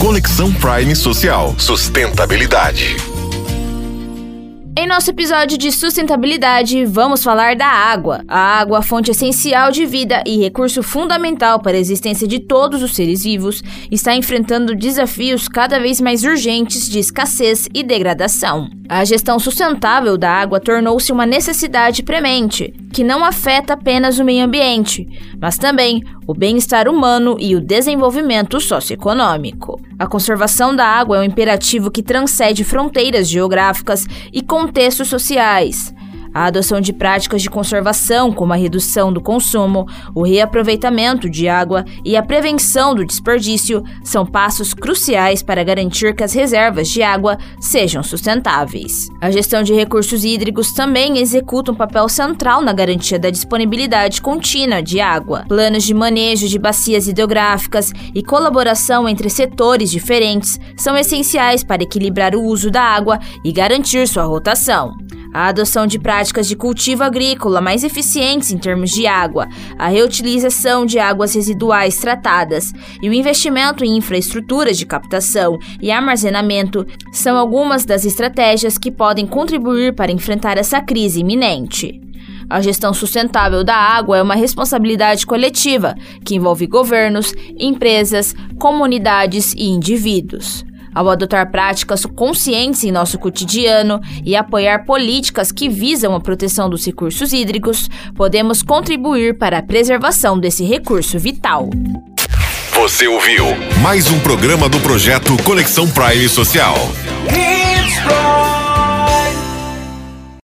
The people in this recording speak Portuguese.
Conexão Prime Social. Sustentabilidade. Em nosso episódio de sustentabilidade, vamos falar da água. A água, fonte essencial de vida e recurso fundamental para a existência de todos os seres vivos, está enfrentando desafios cada vez mais urgentes de escassez e degradação. A gestão sustentável da água tornou-se uma necessidade premente, que não afeta apenas o meio ambiente, mas também o bem-estar humano e o desenvolvimento socioeconômico. A conservação da água é um imperativo que transcende fronteiras geográficas e contextos sociais. A adoção de práticas de conservação, como a redução do consumo, o reaproveitamento de água e a prevenção do desperdício, são passos cruciais para garantir que as reservas de água sejam sustentáveis. A gestão de recursos hídricos também executa um papel central na garantia da disponibilidade contínua de água. Planos de manejo de bacias hidrográficas e colaboração entre setores diferentes são essenciais para equilibrar o uso da água e garantir sua rotação a adoção de práticas de cultivo agrícola mais eficientes em termos de água, a reutilização de águas residuais tratadas e o investimento em infraestruturas de captação e armazenamento são algumas das estratégias que podem contribuir para enfrentar essa crise iminente. A gestão sustentável da água é uma responsabilidade coletiva que envolve governos, empresas, comunidades e indivíduos. Ao adotar práticas conscientes em nosso cotidiano e apoiar políticas que visam a proteção dos recursos hídricos, podemos contribuir para a preservação desse recurso vital. Você ouviu mais um programa do projeto Conexão Prime Social.